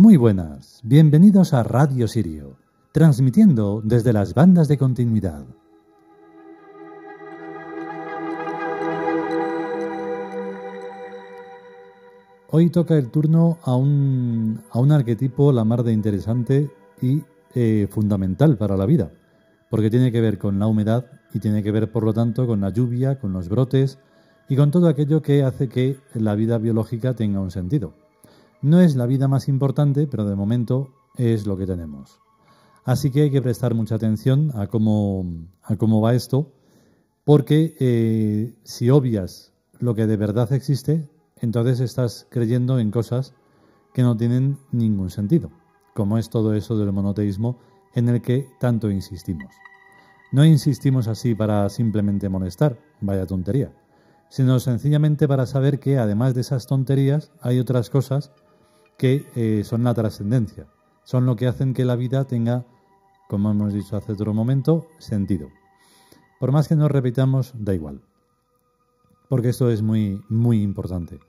Muy buenas, bienvenidos a Radio Sirio, transmitiendo desde las bandas de continuidad. Hoy toca el turno a un, a un arquetipo la mar de interesante y eh, fundamental para la vida, porque tiene que ver con la humedad y tiene que ver, por lo tanto, con la lluvia, con los brotes y con todo aquello que hace que la vida biológica tenga un sentido. No es la vida más importante, pero de momento es lo que tenemos. Así que hay que prestar mucha atención a cómo, a cómo va esto, porque eh, si obvias lo que de verdad existe, entonces estás creyendo en cosas que no tienen ningún sentido, como es todo eso del monoteísmo en el que tanto insistimos. No insistimos así para simplemente molestar, vaya tontería, sino sencillamente para saber que además de esas tonterías hay otras cosas que eh, son la trascendencia, son lo que hacen que la vida tenga, como hemos dicho hace otro momento, sentido. Por más que nos repitamos, da igual porque esto es muy, muy importante.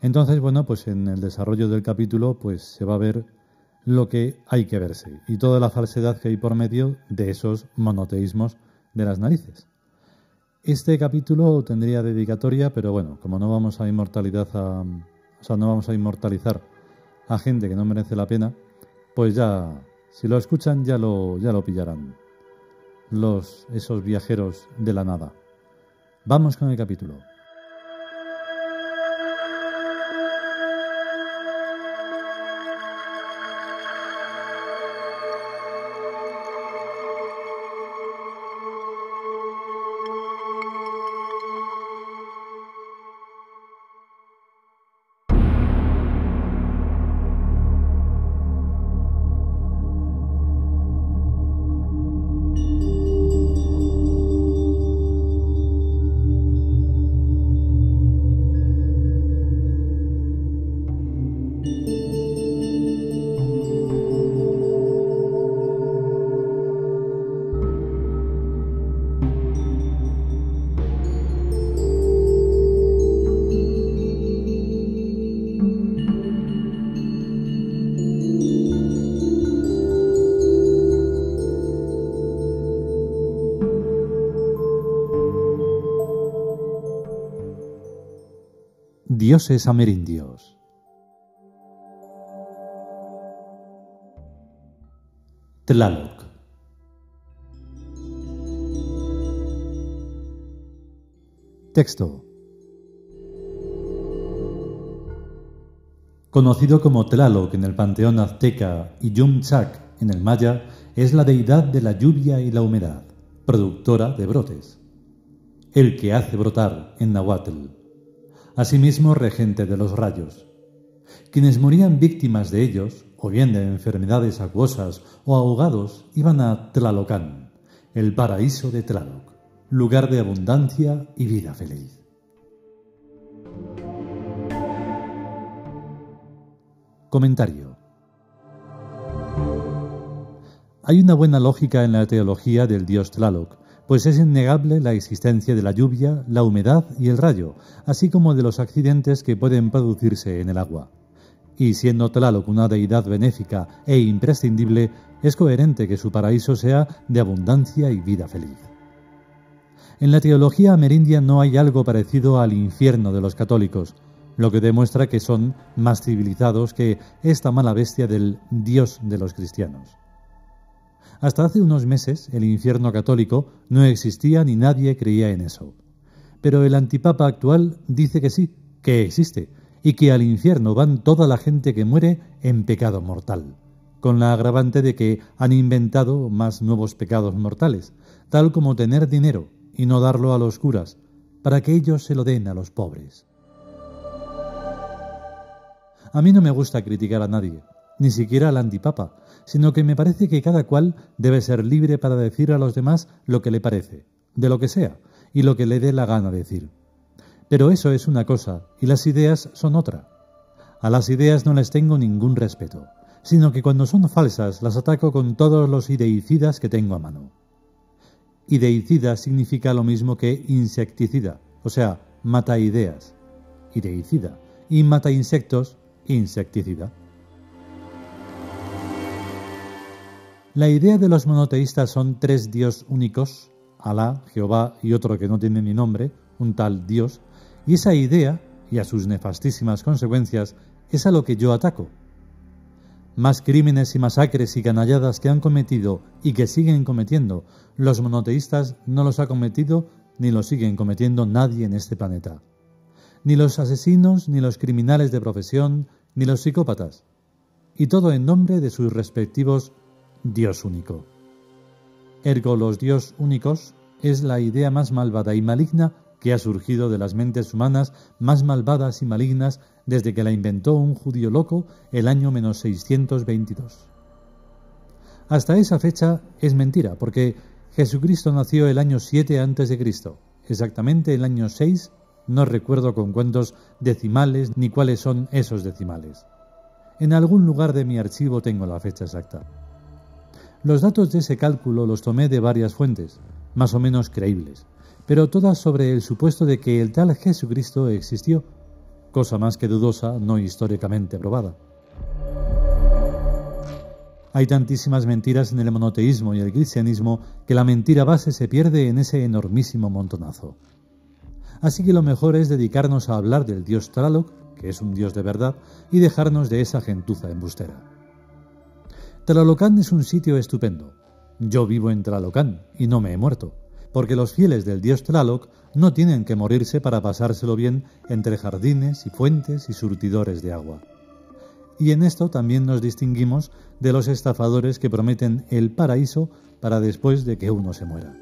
Entonces, bueno, pues en el desarrollo del capítulo, pues se va a ver lo que hay que verse y toda la falsedad que hay por medio de esos monoteísmos de las narices. Este capítulo tendría dedicatoria, pero bueno, como no vamos a inmortalidad a, o sea, no vamos a inmortalizar a gente que no merece la pena, pues ya, si lo escuchan, ya lo, ya lo pillarán. Los, esos viajeros de la nada. Vamos con el capítulo. Dioses amerindios. Tlaloc. Texto. Conocido como Tlaloc en el panteón azteca y Yumchak en el maya, es la deidad de la lluvia y la humedad, productora de brotes. El que hace brotar en Nahuatl asimismo regente de los rayos. Quienes morían víctimas de ellos, o bien de enfermedades acuosas o ahogados, iban a Tlalocán, el paraíso de Tlaloc, lugar de abundancia y vida feliz. Comentario. Hay una buena lógica en la teología del dios Tlaloc, pues es innegable la existencia de la lluvia, la humedad y el rayo, así como de los accidentes que pueden producirse en el agua. Y siendo Tlaloc una deidad benéfica e imprescindible, es coherente que su paraíso sea de abundancia y vida feliz. En la teología amerindia no hay algo parecido al infierno de los católicos, lo que demuestra que son más civilizados que esta mala bestia del Dios de los cristianos. Hasta hace unos meses el infierno católico no existía ni nadie creía en eso. Pero el antipapa actual dice que sí, que existe, y que al infierno van toda la gente que muere en pecado mortal, con la agravante de que han inventado más nuevos pecados mortales, tal como tener dinero y no darlo a los curas, para que ellos se lo den a los pobres. A mí no me gusta criticar a nadie, ni siquiera al antipapa, sino que me parece que cada cual debe ser libre para decir a los demás lo que le parece, de lo que sea, y lo que le dé la gana decir. Pero eso es una cosa, y las ideas son otra. A las ideas no les tengo ningún respeto, sino que cuando son falsas las ataco con todos los ideicidas que tengo a mano. Ideicida significa lo mismo que insecticida, o sea, mata ideas. Ideicida. Y mata insectos, insecticida. La idea de los monoteístas son tres dios únicos, Alá, Jehová y otro que no tiene ni nombre, un tal Dios, y esa idea, y a sus nefastísimas consecuencias, es a lo que yo ataco. Más crímenes y masacres y canalladas que han cometido y que siguen cometiendo los monoteístas no los ha cometido ni los siguen cometiendo nadie en este planeta. Ni los asesinos, ni los criminales de profesión, ni los psicópatas. Y todo en nombre de sus respectivos Dios único. Ergo los Dios únicos es la idea más malvada y maligna que ha surgido de las mentes humanas más malvadas y malignas desde que la inventó un judío loco el año menos 622. Hasta esa fecha es mentira, porque Jesucristo nació el año 7 antes de Cristo, exactamente el año 6, no recuerdo con cuántos decimales ni cuáles son esos decimales. En algún lugar de mi archivo tengo la fecha exacta. Los datos de ese cálculo los tomé de varias fuentes, más o menos creíbles, pero todas sobre el supuesto de que el tal Jesucristo existió, cosa más que dudosa, no históricamente probada. Hay tantísimas mentiras en el monoteísmo y el cristianismo que la mentira base se pierde en ese enormísimo montonazo. Así que lo mejor es dedicarnos a hablar del dios Tlaloc, que es un dios de verdad, y dejarnos de esa gentuza embustera. Tlalocán es un sitio estupendo. Yo vivo en Tlalocán y no me he muerto, porque los fieles del dios Tlaloc no tienen que morirse para pasárselo bien entre jardines y fuentes y surtidores de agua y en esto también nos distinguimos de los estafadores que prometen el paraíso para después de que uno se muera.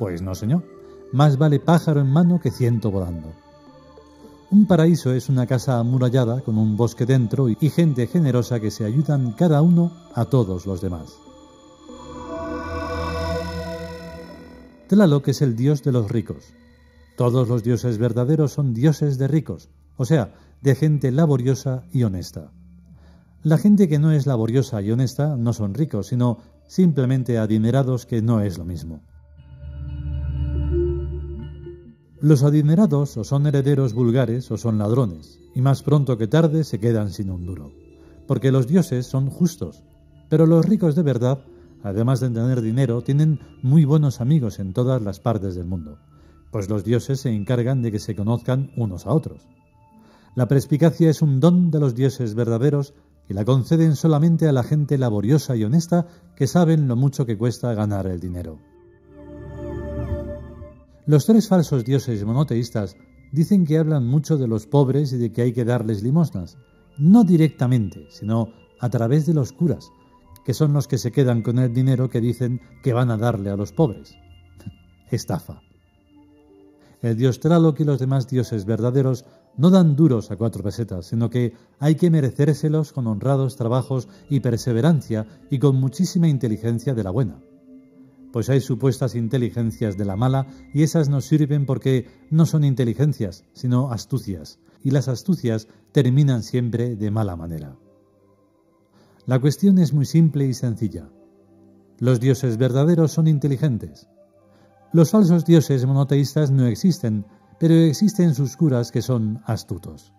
Pues no, señor, más vale pájaro en mano que ciento volando. Un paraíso es una casa amurallada con un bosque dentro y gente generosa que se ayudan cada uno a todos los demás. Tlaloc es el dios de los ricos. Todos los dioses verdaderos son dioses de ricos, o sea, de gente laboriosa y honesta. La gente que no es laboriosa y honesta no son ricos, sino simplemente adinerados, que no es lo mismo. Los adinerados o son herederos vulgares o son ladrones, y más pronto que tarde se quedan sin un duro, porque los dioses son justos, pero los ricos de verdad, además de tener dinero, tienen muy buenos amigos en todas las partes del mundo, pues los dioses se encargan de que se conozcan unos a otros. La perspicacia es un don de los dioses verdaderos y la conceden solamente a la gente laboriosa y honesta que saben lo mucho que cuesta ganar el dinero. Los tres falsos dioses monoteístas dicen que hablan mucho de los pobres y de que hay que darles limosnas, no directamente, sino a través de los curas, que son los que se quedan con el dinero que dicen que van a darle a los pobres. Estafa. El dios Tlaloc y los demás dioses verdaderos no dan duros a cuatro pesetas, sino que hay que merecérselos con honrados trabajos y perseverancia y con muchísima inteligencia de la buena. Pues hay supuestas inteligencias de la mala y esas no sirven porque no son inteligencias, sino astucias, y las astucias terminan siempre de mala manera. La cuestión es muy simple y sencilla. Los dioses verdaderos son inteligentes. Los falsos dioses monoteístas no existen, pero existen sus curas que son astutos.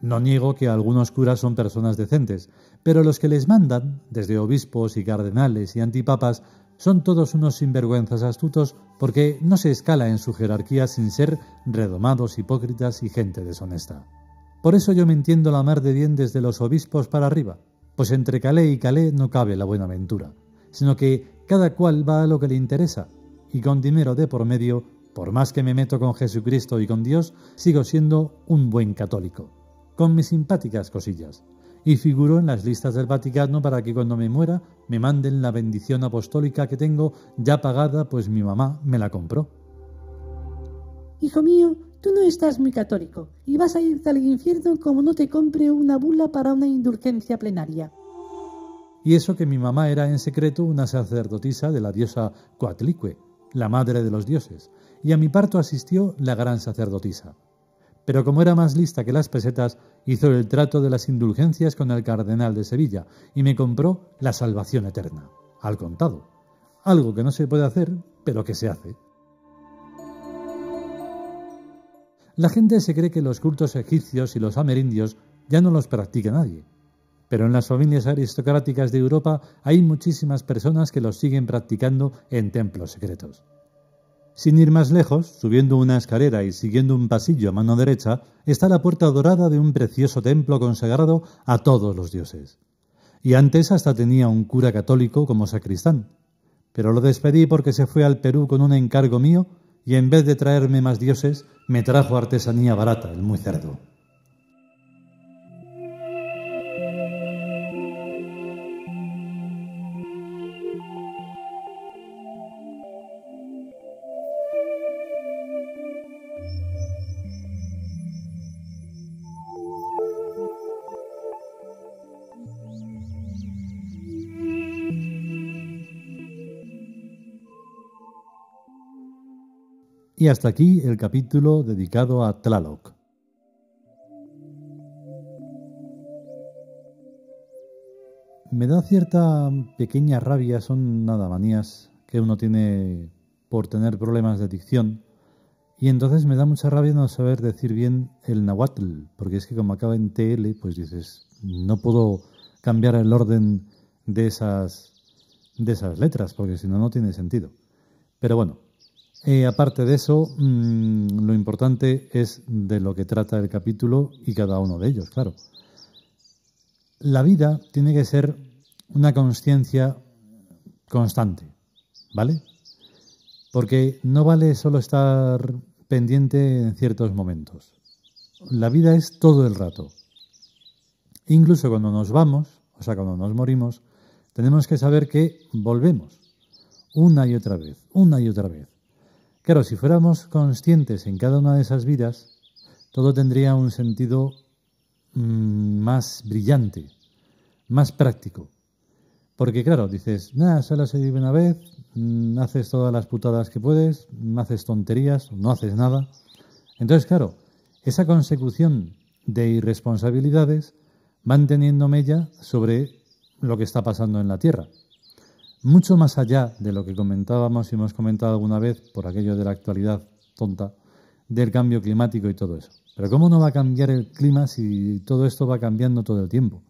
No niego que algunos curas son personas decentes, pero los que les mandan, desde obispos y cardenales y antipapas, son todos unos sinvergüenzas astutos porque no se escala en su jerarquía sin ser redomados, hipócritas y gente deshonesta. Por eso yo me entiendo la mar de bien desde los obispos para arriba, pues entre Calé y Calé no cabe la buena aventura, sino que cada cual va a lo que le interesa, y con dinero de por medio por más que me meto con Jesucristo y con Dios, sigo siendo un buen católico, con mis simpáticas cosillas. Y figuro en las listas del Vaticano para que cuando me muera me manden la bendición apostólica que tengo ya pagada, pues mi mamá me la compró. Hijo mío, tú no estás muy católico y vas a irte al infierno como no te compre una bula para una indulgencia plenaria. Y eso que mi mamá era en secreto una sacerdotisa de la diosa Coatlicue, la madre de los dioses, y a mi parto asistió la gran sacerdotisa. Pero como era más lista que las pesetas, hizo el trato de las indulgencias con el cardenal de Sevilla y me compró la salvación eterna, al contado. Algo que no se puede hacer, pero que se hace. La gente se cree que los cultos egipcios y los amerindios ya no los practica nadie. pero en las familias aristocráticas de Europa hay muchísimas personas que los siguen practicando en templos secretos. Sin ir más lejos, subiendo una escalera y siguiendo un pasillo a mano derecha, está la puerta dorada de un precioso templo consagrado a todos los dioses. Y antes hasta tenía un cura católico como sacristán. Pero lo despedí porque se fue al Perú con un encargo mío y en vez de traerme más dioses, me trajo artesanía barata, el muy cerdo. Y hasta aquí el capítulo dedicado a Tlaloc. Me da cierta pequeña rabia, son nada manías que uno tiene por tener problemas de dicción. Y entonces me da mucha rabia no saber decir bien el nahuatl, porque es que como acaba en TL, pues dices, no puedo cambiar el orden de esas, de esas letras, porque si no, no tiene sentido. Pero bueno, eh, aparte de eso, mm, lo importante es de lo que trata el capítulo y cada uno de ellos, claro. La vida tiene que ser una conciencia constante, ¿vale? Porque no vale solo estar pendiente en ciertos momentos. La vida es todo el rato. Incluso cuando nos vamos, o sea, cuando nos morimos, tenemos que saber que volvemos una y otra vez, una y otra vez. Claro, si fuéramos conscientes en cada una de esas vidas, todo tendría un sentido mm, más brillante, más práctico. Porque claro, dices, nada, solo se vive una vez, mm, haces todas las putadas que puedes, no haces tonterías, no haces nada. Entonces, claro, esa consecución de irresponsabilidades van teniendo mella sobre lo que está pasando en la Tierra mucho más allá de lo que comentábamos y hemos comentado alguna vez por aquello de la actualidad tonta del cambio climático y todo eso. Pero ¿cómo no va a cambiar el clima si todo esto va cambiando todo el tiempo?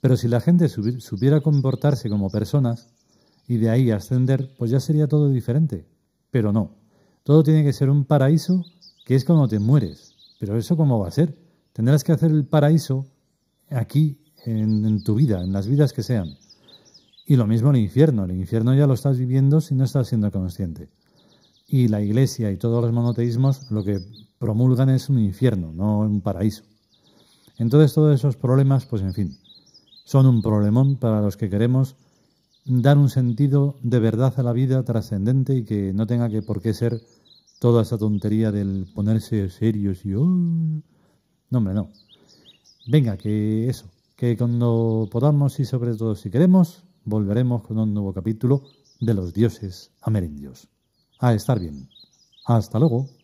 Pero si la gente supiera comportarse como personas y de ahí ascender, pues ya sería todo diferente. Pero no. Todo tiene que ser un paraíso que es cuando te mueres. Pero eso cómo va a ser? Tendrás que hacer el paraíso aquí, en tu vida, en las vidas que sean. Y lo mismo el infierno. El infierno ya lo estás viviendo si no estás siendo consciente. Y la iglesia y todos los monoteísmos lo que promulgan es un infierno, no un paraíso. Entonces todos esos problemas, pues en fin, son un problemón para los que queremos dar un sentido de verdad a la vida trascendente y que no tenga que por qué ser toda esa tontería del ponerse serios y... Oh". No, hombre, no. Venga, que eso, que cuando podamos y sobre todo si queremos, volveremos con un nuevo capítulo de los dioses amerindios. A estar bien. Hasta luego.